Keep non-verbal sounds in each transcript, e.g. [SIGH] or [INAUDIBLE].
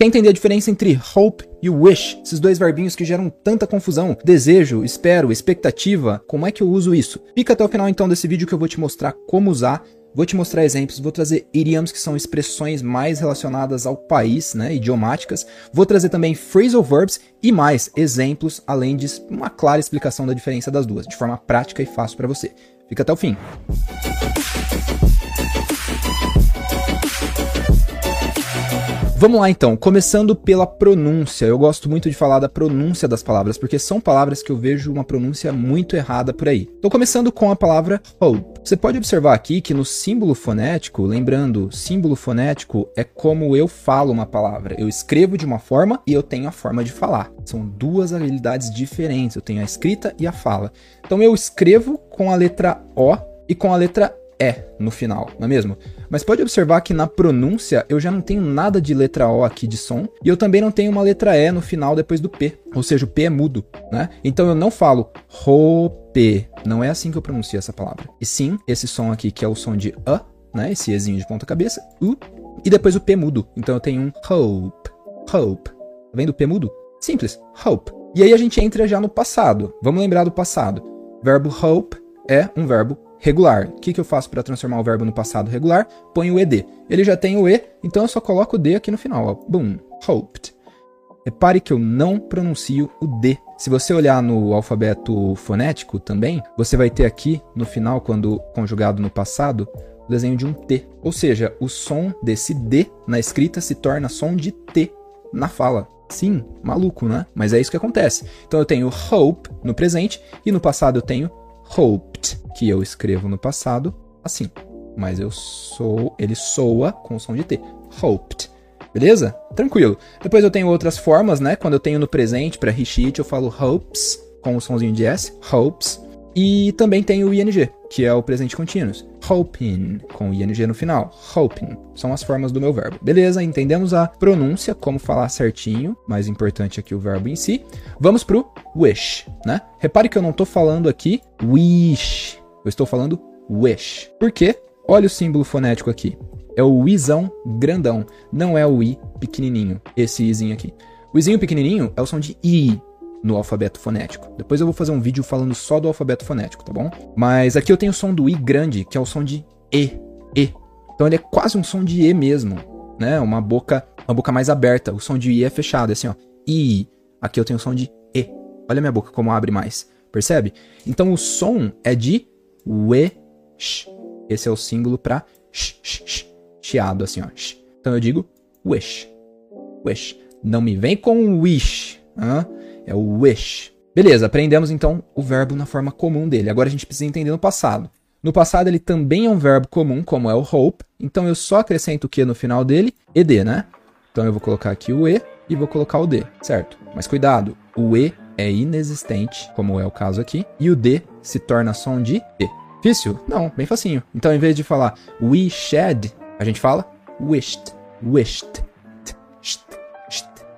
Quer entender a diferença entre hope e wish? Esses dois verbinhos que geram tanta confusão. Desejo, espero, expectativa. Como é que eu uso isso? Fica até o final então desse vídeo que eu vou te mostrar como usar Vou te mostrar exemplos, vou trazer idioms que são expressões mais relacionadas ao país, né, idiomáticas. Vou trazer também phrasal verbs e mais exemplos, além de uma clara explicação da diferença das duas, de forma prática e fácil para você. Fica até o fim. Vamos lá então, começando pela pronúncia. Eu gosto muito de falar da pronúncia das palavras, porque são palavras que eu vejo uma pronúncia muito errada por aí. Estou começando com a palavra hope. Você pode observar aqui que no símbolo fonético, lembrando, símbolo fonético é como eu falo uma palavra. Eu escrevo de uma forma e eu tenho a forma de falar. São duas habilidades diferentes, eu tenho a escrita e a fala. Então eu escrevo com a letra O e com a letra E no final, não é mesmo? Mas pode observar que na pronúncia eu já não tenho nada de letra O aqui de som e eu também não tenho uma letra E no final depois do P, ou seja, o P é mudo, né? Então eu não falo roupe, não é assim que eu pronuncio essa palavra. E sim, esse som aqui que é o som de A, né? Esse Ezinho de ponta cabeça, U, e depois o P mudo. Então eu tenho um hope, hope. Tá vendo o P mudo? Simples, hope. E aí a gente entra já no passado. Vamos lembrar do passado. Verbo hope é um verbo regular. O que, que eu faço para transformar o verbo no passado regular? Ponho o ed. Ele já tem o e, então eu só coloco o d aqui no final. Boom. Hoped. Repare que eu não pronuncio o D. Se você olhar no alfabeto fonético também, você vai ter aqui no final, quando conjugado no passado, o desenho de um T. Ou seja, o som desse D na escrita se torna som de T na fala. Sim, maluco, né? Mas é isso que acontece. Então eu tenho hope no presente e no passado eu tenho hoped, que eu escrevo no passado assim, mas eu sou, ele soa com o som de T. Hoped. Beleza? Tranquilo. Depois eu tenho outras formas, né? Quando eu tenho no presente para he, eu falo hopes com o somzinho de S, hopes. E também tem o ing, que é o presente contínuo. Hoping, com ing no final. Hoping. São as formas do meu verbo. Beleza, entendemos a pronúncia, como falar certinho. Mais importante aqui o verbo em si. Vamos pro wish, né? Repare que eu não estou falando aqui wish. Eu estou falando wish. Por quê? Olha o símbolo fonético aqui. É o izão grandão, não é o i pequenininho, esse izinho aqui. O izinho pequenininho é o som de i, no alfabeto fonético. Depois eu vou fazer um vídeo falando só do alfabeto fonético, tá bom? Mas aqui eu tenho o som do I grande, que é o som de E, E. Então ele é quase um som de E mesmo, né? Uma boca, uma boca mais aberta. O som de I é fechado, é assim, ó. I. Aqui eu tenho o som de E. Olha minha boca como abre mais. Percebe? Então o som é de we, sh. Esse é o símbolo para sh, sh, sh, chiado assim, ó. Sh. Então eu digo wish. Wish. Não me vem com wish. Hein? É o wish. Beleza, aprendemos então o verbo na forma comum dele. Agora a gente precisa entender no passado. No passado ele também é um verbo comum, como é o hope. Então eu só acrescento o que no final dele? ed, né? Então eu vou colocar aqui o e e vou colocar o d, certo? Mas cuidado, o e é inexistente, como é o caso aqui, e o d se torna som de e. Difícil? Não, bem facinho. Então em vez de falar we shed, a gente fala wished, wished,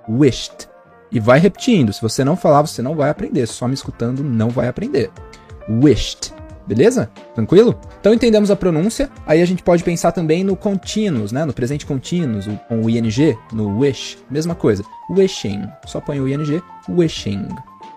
wished. E vai repetindo. Se você não falar, você não vai aprender. Só me escutando, não vai aprender. Wished. Beleza? Tranquilo? Então entendemos a pronúncia. Aí a gente pode pensar também no continuous, né? No presente continuous, com o ing, no wish. Mesma coisa. Wishing. Só põe o ing. Wishing.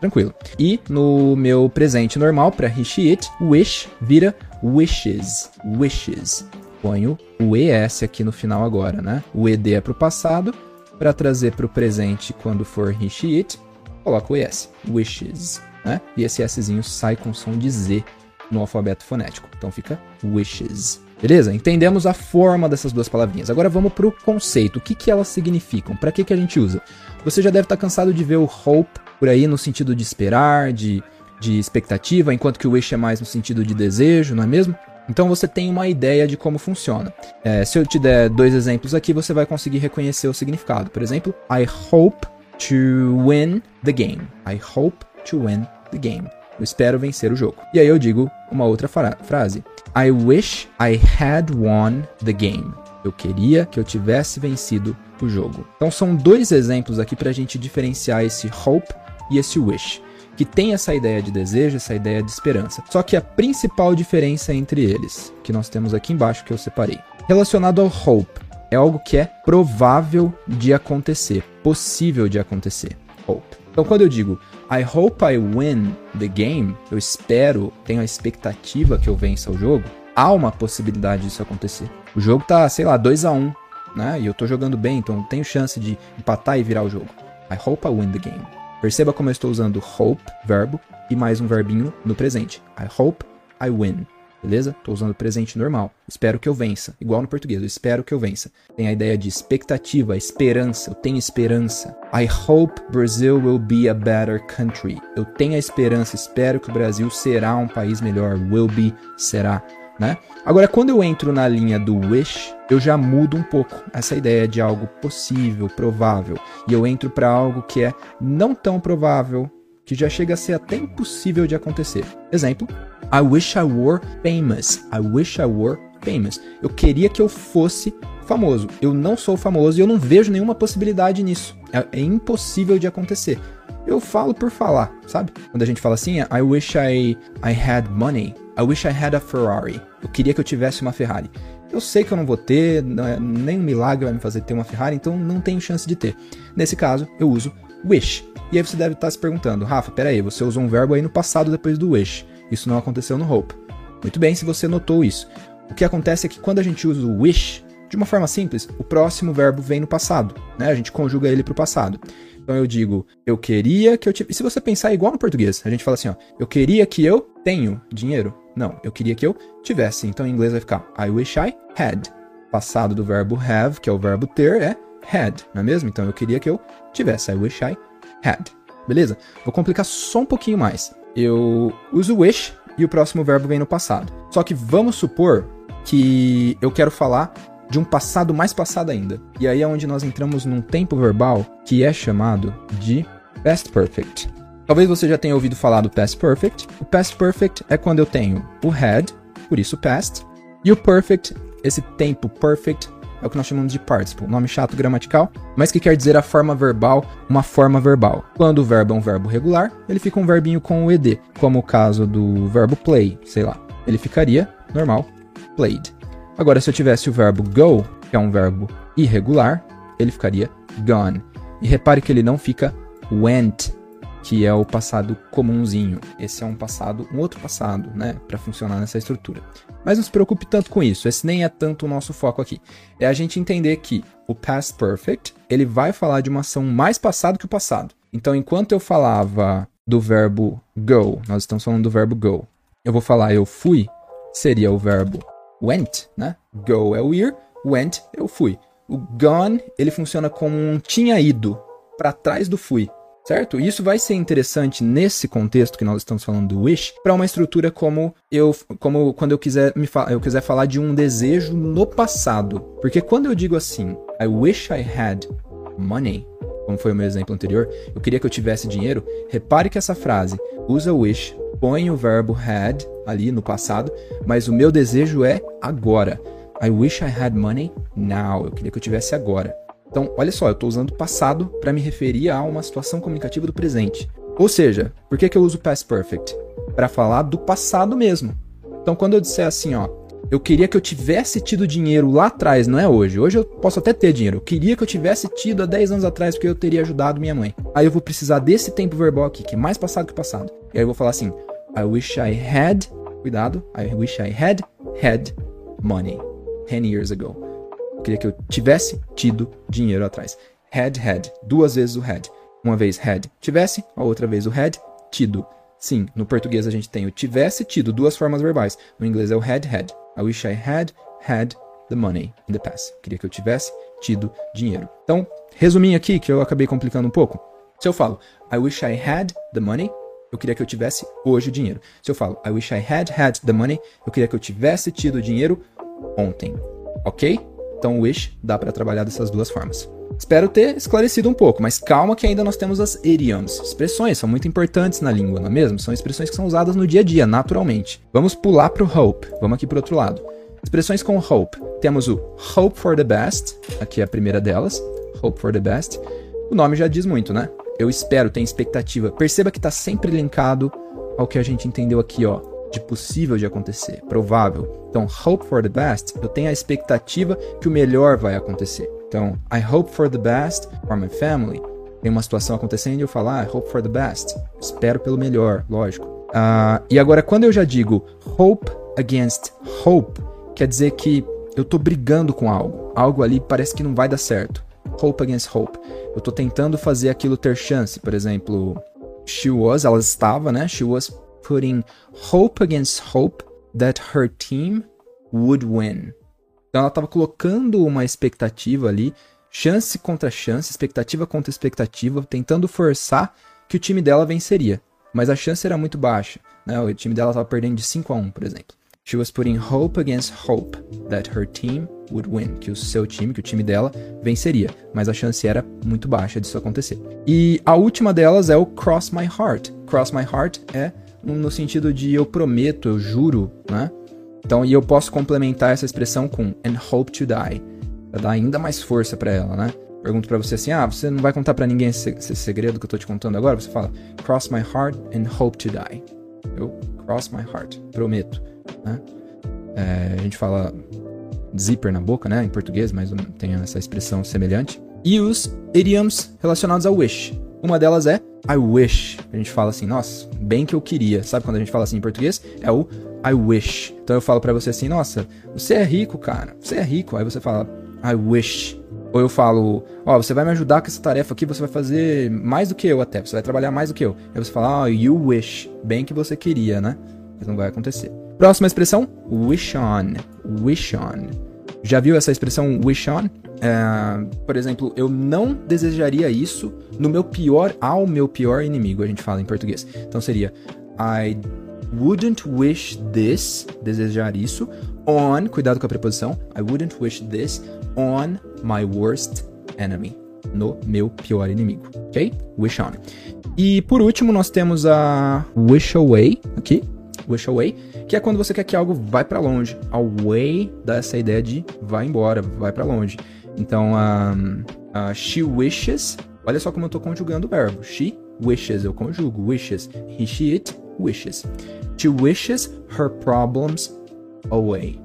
Tranquilo. E no meu presente normal, para he, she, it, wish vira wishes. Wishes. Ponho o es aqui no final agora, né? O ed é pro passado para trazer para o presente quando for he, it, coloca o es, wishes, né? E esse szinho sai com som de z no alfabeto fonético. Então fica wishes. Beleza? Entendemos a forma dessas duas palavrinhas. Agora vamos para o conceito. O que, que elas significam? Para que, que a gente usa? Você já deve estar tá cansado de ver o hope por aí no sentido de esperar, de, de expectativa, enquanto que o wish é mais no sentido de desejo, não é mesmo? Então você tem uma ideia de como funciona. É, se eu te der dois exemplos aqui, você vai conseguir reconhecer o significado. Por exemplo, I hope to win the game. I hope to win the game. Eu espero vencer o jogo. E aí eu digo uma outra frase. I wish I had won the game. Eu queria que eu tivesse vencido o jogo. Então são dois exemplos aqui para a gente diferenciar esse hope e esse wish que tem essa ideia de desejo, essa ideia de esperança. Só que a principal diferença entre eles, que nós temos aqui embaixo que eu separei, relacionado ao hope, é algo que é provável de acontecer, possível de acontecer. Hope. Então, quando eu digo I hope I win the game, eu espero, tenho a expectativa que eu vença o jogo, há uma possibilidade disso acontecer. O jogo tá, sei lá, 2 a 1 um, né? E eu tô jogando bem, então tenho chance de empatar e virar o jogo. I hope I win the game. Perceba como eu estou usando hope, verbo, e mais um verbinho no presente. I hope I win. Beleza? Estou usando presente normal. Espero que eu vença. Igual no português, eu espero que eu vença. Tem a ideia de expectativa, esperança. Eu tenho esperança. I hope Brazil will be a better country. Eu tenho a esperança, espero que o Brasil será um país melhor. Will be, será né? Agora, quando eu entro na linha do wish, eu já mudo um pouco essa ideia de algo possível, provável, e eu entro para algo que é não tão provável, que já chega a ser até impossível de acontecer. Exemplo: I wish I were famous. I wish I were famous. Eu queria que eu fosse famoso. Eu não sou famoso e eu não vejo nenhuma possibilidade nisso. É, é impossível de acontecer. Eu falo por falar, sabe? Quando a gente fala assim, I wish I, I had money. I wish I had a Ferrari. Eu queria que eu tivesse uma Ferrari. Eu sei que eu não vou ter, não é, nem um milagre vai me fazer ter uma Ferrari, então não tenho chance de ter. Nesse caso, eu uso wish. E aí você deve estar se perguntando, Rafa, peraí, você usou um verbo aí no passado depois do wish. Isso não aconteceu no hope. Muito bem, se você notou isso. O que acontece é que quando a gente usa o wish, de uma forma simples, o próximo verbo vem no passado, né? A gente conjuga ele para o passado. Então eu digo, eu queria que eu tivesse. Se você pensar igual no português, a gente fala assim, ó, eu queria que eu tenho dinheiro. Não, eu queria que eu tivesse. Então em inglês vai ficar I wish I had. Passado do verbo have, que é o verbo ter, é had, não é mesmo? Então eu queria que eu tivesse. I wish I had. Beleza? Vou complicar só um pouquinho mais. Eu uso wish e o próximo verbo vem no passado. Só que vamos supor que eu quero falar de um passado mais passado ainda. E aí é onde nós entramos num tempo verbal que é chamado de past perfect. Talvez você já tenha ouvido falar do past perfect. O past perfect é quando eu tenho o had, por isso past, e o perfect, esse tempo perfect, é o que nós chamamos de participle, nome chato gramatical, mas que quer dizer a forma verbal, uma forma verbal. Quando o verbo é um verbo regular, ele fica um verbinho com o ed, como o caso do verbo play, sei lá. Ele ficaria normal, played. Agora, se eu tivesse o verbo go, que é um verbo irregular, ele ficaria gone. E repare que ele não fica went, que é o passado comumzinho. Esse é um passado, um outro passado, né, para funcionar nessa estrutura. Mas não se preocupe tanto com isso, esse nem é tanto o nosso foco aqui. É a gente entender que o past perfect, ele vai falar de uma ação mais passado que o passado. Então, enquanto eu falava do verbo go, nós estamos falando do verbo go. Eu vou falar eu fui, seria o verbo went, né? Go é o ir, went o fui. O gone, ele funciona como um tinha ido, para trás do fui, certo? Isso vai ser interessante nesse contexto que nós estamos falando do wish, para uma estrutura como eu, como quando eu quiser me eu quiser falar de um desejo no passado, porque quando eu digo assim, I wish I had money, como foi o meu exemplo anterior, eu queria que eu tivesse dinheiro. Repare que essa frase usa wish, põe o verbo had ali no passado, mas o meu desejo é agora. I wish I had money now. Eu queria que eu tivesse agora. Então, olha só, eu estou usando passado para me referir a uma situação comunicativa do presente. Ou seja, por que, que eu uso past perfect? Para falar do passado mesmo. Então, quando eu disser assim, ó, eu queria que eu tivesse tido dinheiro lá atrás, não é hoje. Hoje eu posso até ter dinheiro. Eu queria que eu tivesse tido há 10 anos atrás, porque eu teria ajudado minha mãe. Aí eu vou precisar desse tempo verbal aqui, que é mais passado que passado. E aí eu vou falar assim: I wish I had. Cuidado. I wish I had had money 10 years ago. Eu queria que eu tivesse tido dinheiro atrás. Had, had. Duas vezes o had. Uma vez had, tivesse. A outra vez o had, tido. Sim, no português a gente tem o tivesse tido, duas formas verbais. No inglês é o had, had. I wish I had had the money in the past. Queria que eu tivesse tido dinheiro. Então, resuminho aqui, que eu acabei complicando um pouco. Se eu falo, I wish I had the money, eu queria que eu tivesse hoje o dinheiro. Se eu falo, I wish I had had the money, eu queria que eu tivesse tido dinheiro ontem. Ok? Então, wish dá para trabalhar dessas duas formas. Espero ter esclarecido um pouco, mas calma que ainda nós temos as idioms. Expressões são muito importantes na língua, não é mesmo? São expressões que são usadas no dia a dia, naturalmente. Vamos pular para o hope. Vamos aqui para o outro lado. Expressões com hope. Temos o hope for the best, aqui é a primeira delas. Hope for the best. O nome já diz muito, né? Eu espero, tenho expectativa. Perceba que está sempre linkado ao que a gente entendeu aqui, ó, de possível de acontecer, provável. Então, hope for the best, eu tenho a expectativa que o melhor vai acontecer. Então, I hope for the best for my family. Tem uma situação acontecendo e eu falo, ah, I hope for the best. Espero pelo melhor, lógico. Uh, e agora, quando eu já digo hope against hope, quer dizer que eu tô brigando com algo. Algo ali parece que não vai dar certo. Hope against hope. Eu tô tentando fazer aquilo ter chance. Por exemplo, she was, ela estava, né? She was putting hope against hope that her team would win. Então ela estava colocando uma expectativa ali, chance contra chance, expectativa contra expectativa, tentando forçar que o time dela venceria. Mas a chance era muito baixa. Né? O time dela estava perdendo de 5 a 1, por exemplo. She was putting hope against hope that her team would win, que o seu time, que o time dela venceria, mas a chance era muito baixa disso acontecer. E a última delas é o cross my heart. Cross my heart é no sentido de eu prometo, eu juro, né? Então, e eu posso complementar essa expressão com and hope to die, pra dar ainda mais força para ela, né? Pergunto para você assim: "Ah, você não vai contar para ninguém esse, esse segredo que eu tô te contando agora?" Você fala: "Cross my heart and hope to die." Eu cross my heart, prometo né? É, a gente fala zipper na boca, né, em português, mas tem essa expressão semelhante. E os idioms relacionados ao wish. Uma delas é I wish. A gente fala assim, nossa, bem que eu queria. Sabe quando a gente fala assim em português? É o I wish. Então eu falo para você assim, nossa, você é rico, cara. Você é rico. Aí você fala I wish. Ou eu falo, ó, oh, você vai me ajudar com essa tarefa aqui, você vai fazer mais do que eu até. Você vai trabalhar mais do que eu. Aí você fala, oh, you wish. Bem que você queria, né? Mas não vai acontecer. Próxima expressão, wish on. Wish on. Já viu essa expressão wish on? É, por exemplo, eu não desejaria isso no meu pior, ao meu pior inimigo, a gente fala em português. Então seria I wouldn't wish this, desejar isso, on, cuidado com a preposição, I wouldn't wish this on my worst enemy, no meu pior inimigo, ok? Wish on. E por último, nós temos a wish away, aqui, wish away, que é quando você quer que algo vai para longe. Away dá essa ideia de vai embora, vai para longe. Então, um, uh, she wishes, olha só como eu tô conjugando o verbo. She wishes, eu conjugo wishes. He, she, it, wishes. She wishes her problems away.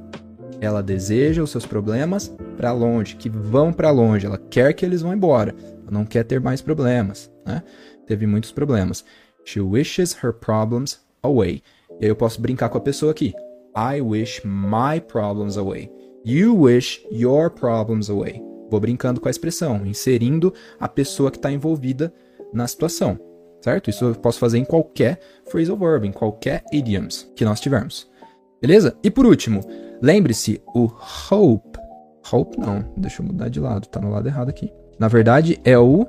Ela deseja os seus problemas para longe, que vão para longe. Ela quer que eles vão embora. Ela não quer ter mais problemas, né? Teve muitos problemas. She wishes her problems away. E aí eu posso brincar com a pessoa aqui. I wish my problems away. You wish your problems away. Vou brincando com a expressão, inserindo a pessoa que está envolvida na situação, certo? Isso eu posso fazer em qualquer phrasal verb, em qualquer idioms que nós tivermos. Beleza? E por último, lembre-se, o hope. Hope não, deixa eu mudar de lado, tá no lado errado aqui. Na verdade, é o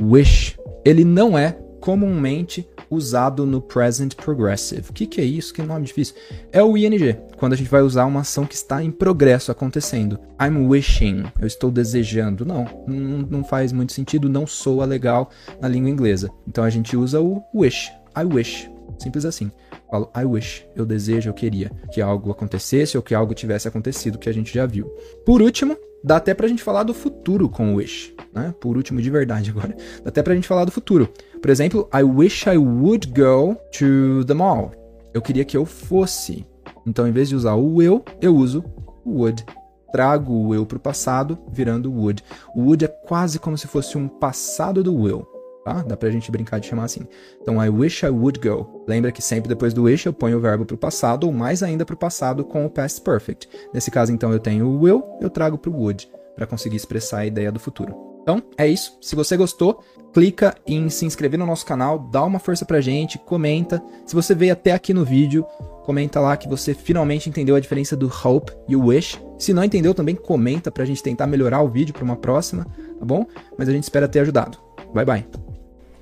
wish. Ele não é comumente usado no present progressive. O que, que é isso? Que nome difícil. É o ing, quando a gente vai usar uma ação que está em progresso acontecendo. I'm wishing, eu estou desejando. Não, não, faz muito sentido, não soa legal na língua inglesa. Então a gente usa o wish. I wish. Simples assim. Falo, I wish, eu desejo, eu queria que algo acontecesse ou que algo tivesse acontecido que a gente já viu. Por último, dá até pra gente falar do futuro com o wish, né? Por último, de verdade [LAUGHS] agora. Dá até pra gente falar do futuro. Por exemplo, I wish I would go to the mall. Eu queria que eu fosse. Então, em vez de usar o eu, eu uso would. Trago o eu pro passado, virando would. O would é quase como se fosse um passado do will tá? Dá pra gente brincar de chamar assim. Então, I wish I would go. Lembra que sempre depois do wish eu ponho o verbo pro passado, ou mais ainda pro passado com o past perfect. Nesse caso, então, eu tenho o will, eu trago pro would, para conseguir expressar a ideia do futuro. Então, é isso. Se você gostou, clica em se inscrever no nosso canal, dá uma força pra gente, comenta. Se você veio até aqui no vídeo, comenta lá que você finalmente entendeu a diferença do hope e o wish. Se não entendeu, também comenta pra gente tentar melhorar o vídeo para uma próxima, tá bom? Mas a gente espera ter ajudado. Bye bye.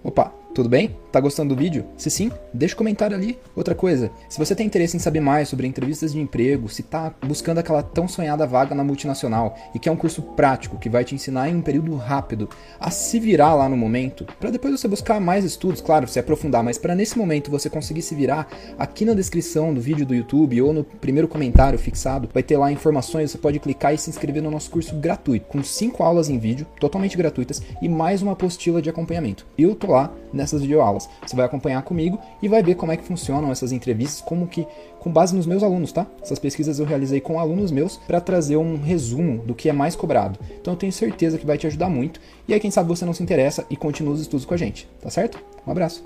Opa, tudo bem? Tá gostando do vídeo? Se sim, deixa um comentário ali. Outra coisa, se você tem interesse em saber mais sobre entrevistas de emprego, se tá buscando aquela tão sonhada vaga na multinacional e quer um curso prático que vai te ensinar em um período rápido a se virar lá no momento, para depois você buscar mais estudos, claro, se aprofundar, mas para nesse momento você conseguir se virar, aqui na descrição do vídeo do YouTube ou no primeiro comentário fixado, vai ter lá informações, você pode clicar e se inscrever no nosso curso gratuito, com cinco aulas em vídeo, totalmente gratuitas e mais uma apostila de acompanhamento. Eu tô lá nessa nessas videoaulas. Você vai acompanhar comigo e vai ver como é que funcionam essas entrevistas, como que com base nos meus alunos, tá? Essas pesquisas eu realizei com alunos meus para trazer um resumo do que é mais cobrado. Então eu tenho certeza que vai te ajudar muito. E aí quem sabe você não se interessa e continua os estudos com a gente, tá certo? Um abraço.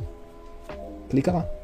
Clica lá.